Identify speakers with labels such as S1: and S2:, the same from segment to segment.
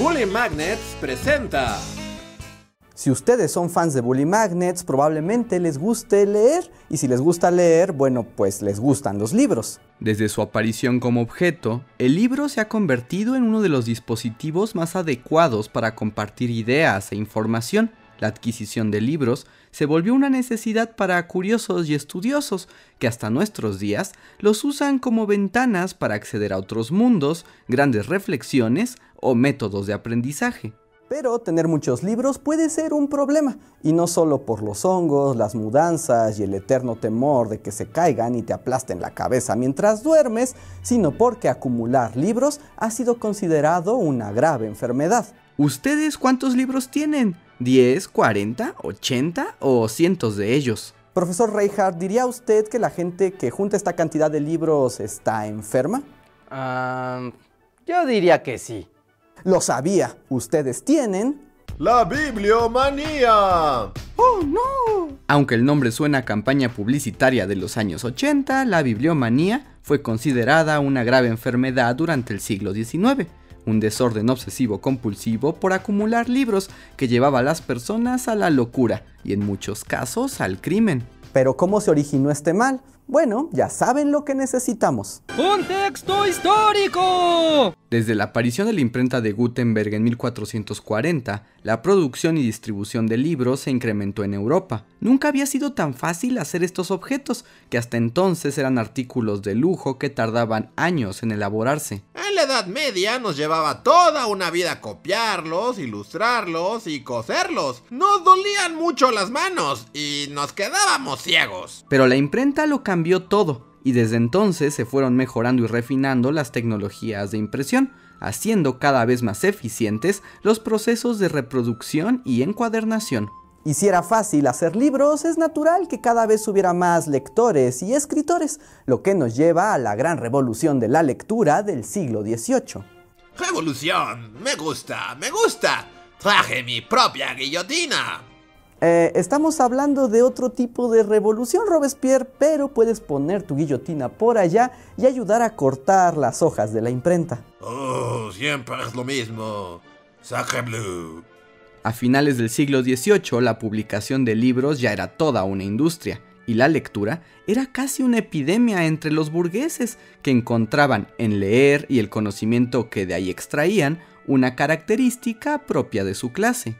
S1: Bully Magnets presenta.
S2: Si ustedes son fans de Bully Magnets, probablemente les guste leer, y si les gusta leer, bueno, pues les gustan los libros.
S3: Desde su aparición como objeto, el libro se ha convertido en uno de los dispositivos más adecuados para compartir ideas e información. La adquisición de libros se volvió una necesidad para curiosos y estudiosos que hasta nuestros días los usan como ventanas para acceder a otros mundos, grandes reflexiones o métodos de aprendizaje.
S2: Pero tener muchos libros puede ser un problema, y no solo por los hongos, las mudanzas y el eterno temor de que se caigan y te aplasten la cabeza mientras duermes, sino porque acumular libros ha sido considerado una grave enfermedad.
S3: ¿Ustedes cuántos libros tienen? ¿10, 40, 80 o cientos de ellos?
S2: Profesor Reinhardt, ¿diría usted que la gente que junta esta cantidad de libros está enferma?
S4: Ah, yo diría que sí.
S2: Lo sabía, ustedes tienen...
S1: La bibliomanía.
S2: ¡Oh, no!
S3: Aunque el nombre suena a campaña publicitaria de los años 80, la bibliomanía fue considerada una grave enfermedad durante el siglo XIX, un desorden obsesivo compulsivo por acumular libros que llevaba a las personas a la locura y en muchos casos al crimen.
S2: Pero ¿cómo se originó este mal? Bueno, ya saben lo que necesitamos.
S5: ¡Un texto histórico!
S3: Desde la aparición de la imprenta de Gutenberg en 1440, la producción y distribución de libros se incrementó en Europa. Nunca había sido tan fácil hacer estos objetos, que hasta entonces eran artículos de lujo que tardaban años en elaborarse.
S1: Edad Media nos llevaba toda una vida copiarlos, ilustrarlos y coserlos. Nos dolían mucho las manos y nos quedábamos ciegos.
S3: Pero la imprenta lo cambió todo, y desde entonces se fueron mejorando y refinando las tecnologías de impresión, haciendo cada vez más eficientes los procesos de reproducción y encuadernación.
S2: Y si era fácil hacer libros, es natural que cada vez hubiera más lectores y escritores, lo que nos lleva a la gran revolución de la lectura del siglo XVIII.
S1: Revolución, me gusta, me gusta. Traje mi propia guillotina.
S2: Eh, estamos hablando de otro tipo de revolución, Robespierre, pero puedes poner tu guillotina por allá y ayudar a cortar las hojas de la imprenta.
S1: Oh, siempre es lo mismo. Sacre bleu.
S3: A finales del siglo XVIII, la publicación de libros ya era toda una industria, y la lectura era casi una epidemia entre los burgueses, que encontraban en leer y el conocimiento que de ahí extraían una característica propia de su clase.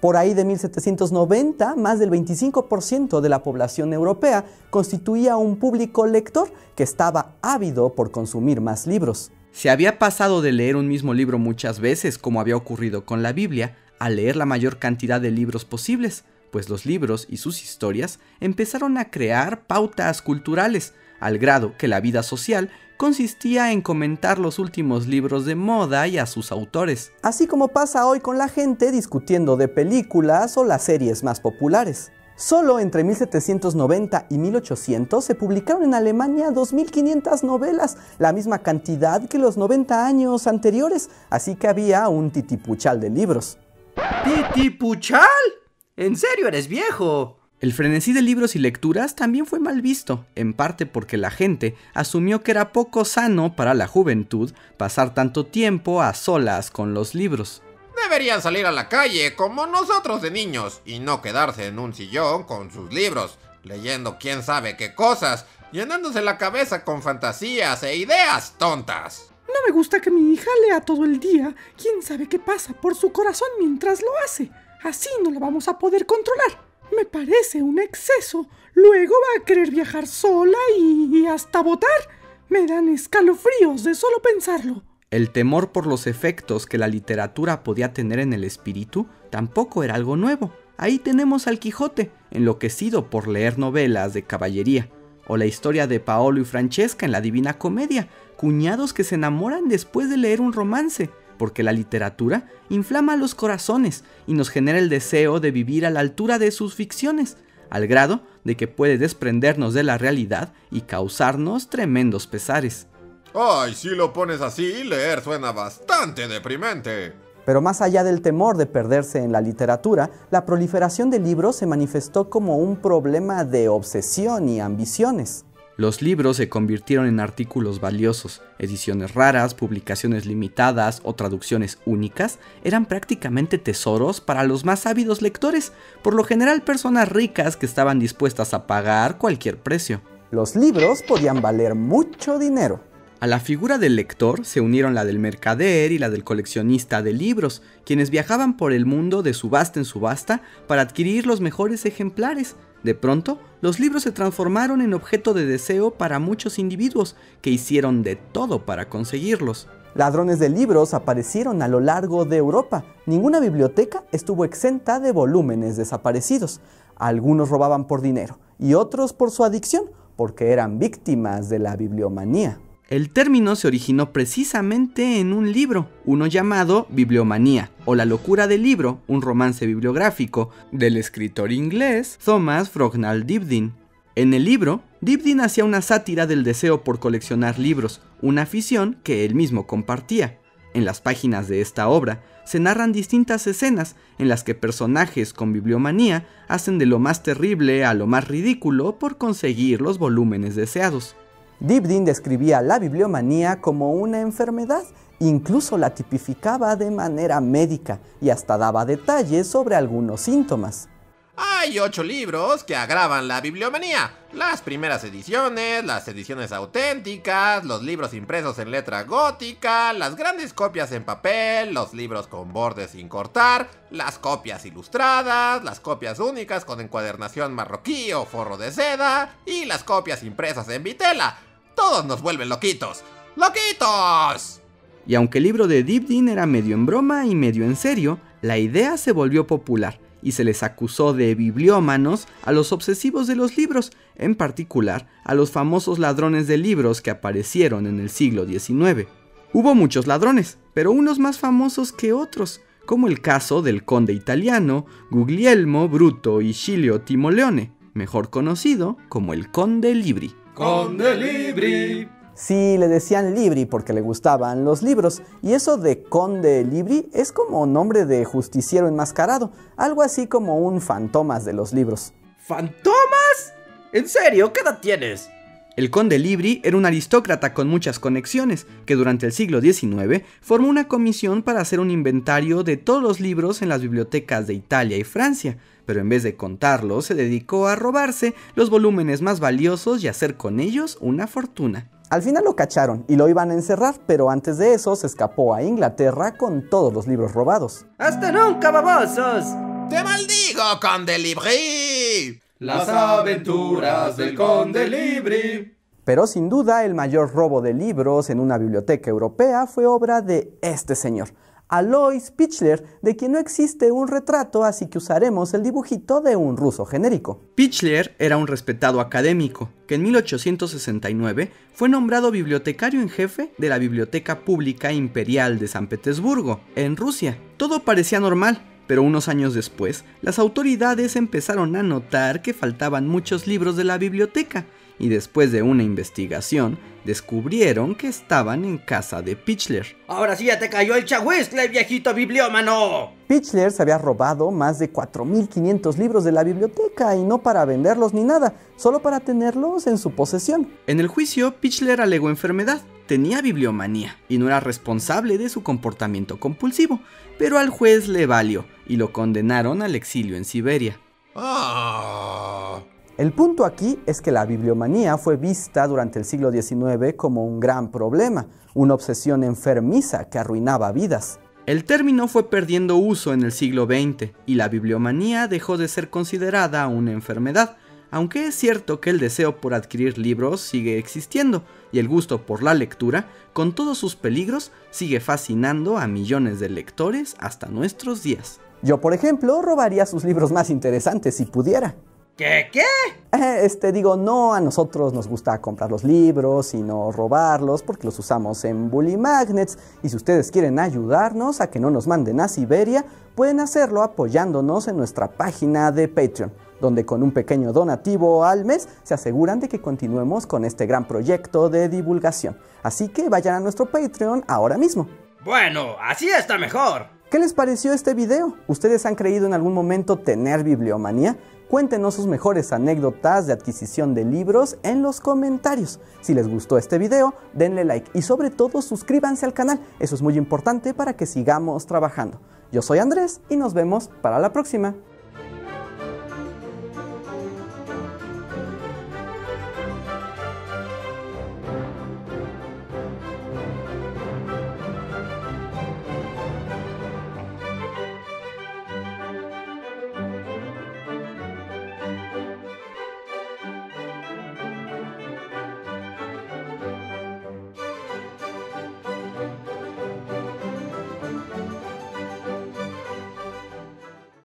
S2: Por ahí de 1790, más del 25% de la población europea constituía un público lector que estaba ávido por consumir más libros.
S3: Se había pasado de leer un mismo libro muchas veces, como había ocurrido con la Biblia, a leer la mayor cantidad de libros posibles, pues los libros y sus historias empezaron a crear pautas culturales, al grado que la vida social consistía en comentar los últimos libros de moda y a sus autores.
S2: Así como pasa hoy con la gente discutiendo de películas o las series más populares. Solo entre 1790 y 1800 se publicaron en Alemania 2.500 novelas, la misma cantidad que los 90 años anteriores, así que había un titipuchal de libros.
S5: ¿Titipuchal? ¿En serio eres viejo?
S3: El frenesí de libros y lecturas también fue mal visto, en parte porque la gente asumió que era poco sano para la juventud pasar tanto tiempo a solas con los libros.
S1: Deberían salir a la calle como nosotros de niños y no quedarse en un sillón con sus libros, leyendo quién sabe qué cosas, llenándose la cabeza con fantasías e ideas tontas.
S6: No me gusta que mi hija lea todo el día. ¿Quién sabe qué pasa por su corazón mientras lo hace? Así no la vamos a poder controlar. Me parece un exceso. Luego va a querer viajar sola y hasta votar. Me dan escalofríos de solo pensarlo.
S3: El temor por los efectos que la literatura podía tener en el espíritu tampoco era algo nuevo. Ahí tenemos al Quijote, enloquecido por leer novelas de caballería, o la historia de Paolo y Francesca en la Divina Comedia, cuñados que se enamoran después de leer un romance, porque la literatura inflama los corazones y nos genera el deseo de vivir a la altura de sus ficciones, al grado de que puede desprendernos de la realidad y causarnos tremendos pesares.
S1: Ay, si lo pones así, leer suena bastante deprimente.
S2: Pero más allá del temor de perderse en la literatura, la proliferación de libros se manifestó como un problema de obsesión y ambiciones.
S3: Los libros se convirtieron en artículos valiosos. Ediciones raras, publicaciones limitadas o traducciones únicas eran prácticamente tesoros para los más ávidos lectores, por lo general personas ricas que estaban dispuestas a pagar cualquier precio.
S2: Los libros podían valer mucho dinero.
S3: A la figura del lector se unieron la del mercader y la del coleccionista de libros, quienes viajaban por el mundo de subasta en subasta para adquirir los mejores ejemplares. De pronto, los libros se transformaron en objeto de deseo para muchos individuos que hicieron de todo para conseguirlos.
S2: Ladrones de libros aparecieron a lo largo de Europa. Ninguna biblioteca estuvo exenta de volúmenes desaparecidos. Algunos robaban por dinero y otros por su adicción, porque eran víctimas de la bibliomanía.
S3: El término se originó precisamente en un libro, uno llamado Bibliomanía, o La locura del libro, un romance bibliográfico del escritor inglés Thomas Frognall Dibdin. En el libro, Dibdin hacía una sátira del deseo por coleccionar libros, una afición que él mismo compartía. En las páginas de esta obra se narran distintas escenas en las que personajes con bibliomanía hacen de lo más terrible a lo más ridículo por conseguir los volúmenes deseados.
S2: Dibdin describía la bibliomanía como una enfermedad, incluso la tipificaba de manera médica y hasta daba detalles sobre algunos síntomas.
S1: Hay ocho libros que agravan la bibliomanía. Las primeras ediciones, las ediciones auténticas, los libros impresos en letra gótica, las grandes copias en papel, los libros con bordes sin cortar, las copias ilustradas, las copias únicas con encuadernación marroquí o forro de seda y las copias impresas en vitela. Todos nos vuelven loquitos. ¡Loquitos!
S3: Y aunque el libro de Dibdin era medio en broma y medio en serio, la idea se volvió popular y se les acusó de bibliómanos a los obsesivos de los libros, en particular a los famosos ladrones de libros que aparecieron en el siglo XIX. Hubo muchos ladrones, pero unos más famosos que otros, como el caso del conde italiano Guglielmo Bruto y Scilio Timoleone, mejor conocido como el conde Libri.
S5: Conde Libri.
S2: Sí, le decían Libri porque le gustaban los libros, y eso de Conde Libri es como nombre de justiciero enmascarado, algo así como un fantomas de los libros.
S5: ¿Fantomas? ¿En serio? ¿Qué edad tienes?
S3: El conde Libri era un aristócrata con muchas conexiones, que durante el siglo XIX formó una comisión para hacer un inventario de todos los libros en las bibliotecas de Italia y Francia, pero en vez de contarlos se dedicó a robarse los volúmenes más valiosos y hacer con ellos una fortuna.
S2: Al final lo cacharon y lo iban a encerrar, pero antes de eso se escapó a Inglaterra con todos los libros robados.
S5: ¡Hasta nunca, babosos!
S1: ¡Te maldigo, Conde Libri!
S5: Las aventuras del Conde Libri.
S2: Pero sin duda el mayor robo de libros en una biblioteca europea fue obra de este señor, Alois Pichler, de quien no existe un retrato, así que usaremos el dibujito de un ruso genérico.
S3: Pichler era un respetado académico que en 1869 fue nombrado bibliotecario en jefe de la Biblioteca Pública Imperial de San Petersburgo, en Rusia. Todo parecía normal, pero unos años después, las autoridades empezaron a notar que faltaban muchos libros de la biblioteca, y después de una investigación, descubrieron que estaban en casa de Pichler.
S5: Ahora sí ya te cayó el chahuiscle, viejito bibliómano.
S2: Pichler se había robado más de 4.500 libros de la biblioteca y no para venderlos ni nada, solo para tenerlos en su posesión.
S3: En el juicio, Pichler alegó enfermedad, tenía bibliomanía y no era responsable de su comportamiento compulsivo, pero al juez le valió y lo condenaron al exilio en Siberia.
S1: Ah.
S2: El punto aquí es que la bibliomanía fue vista durante el siglo XIX como un gran problema, una obsesión enfermiza que arruinaba vidas.
S3: El término fue perdiendo uso en el siglo XX y la bibliomanía dejó de ser considerada una enfermedad, aunque es cierto que el deseo por adquirir libros sigue existiendo y el gusto por la lectura, con todos sus peligros, sigue fascinando a millones de lectores hasta nuestros días.
S2: Yo, por ejemplo, robaría sus libros más interesantes si pudiera.
S5: ¿Qué qué?
S2: Eh, Este, digo, no a nosotros nos gusta comprar los libros, sino robarlos porque los usamos en Bully Magnets. Y si ustedes quieren ayudarnos a que no nos manden a Siberia, pueden hacerlo apoyándonos en nuestra página de Patreon, donde con un pequeño donativo al mes se aseguran de que continuemos con este gran proyecto de divulgación. Así que vayan a nuestro Patreon ahora mismo.
S5: Bueno, así está mejor.
S3: ¿Qué les pareció este video? ¿Ustedes han creído en algún momento tener bibliomanía? Cuéntenos sus mejores anécdotas de adquisición de libros en los comentarios. Si les gustó este video, denle like y sobre todo suscríbanse al canal. Eso es muy importante para que sigamos trabajando. Yo soy Andrés y nos vemos para la próxima.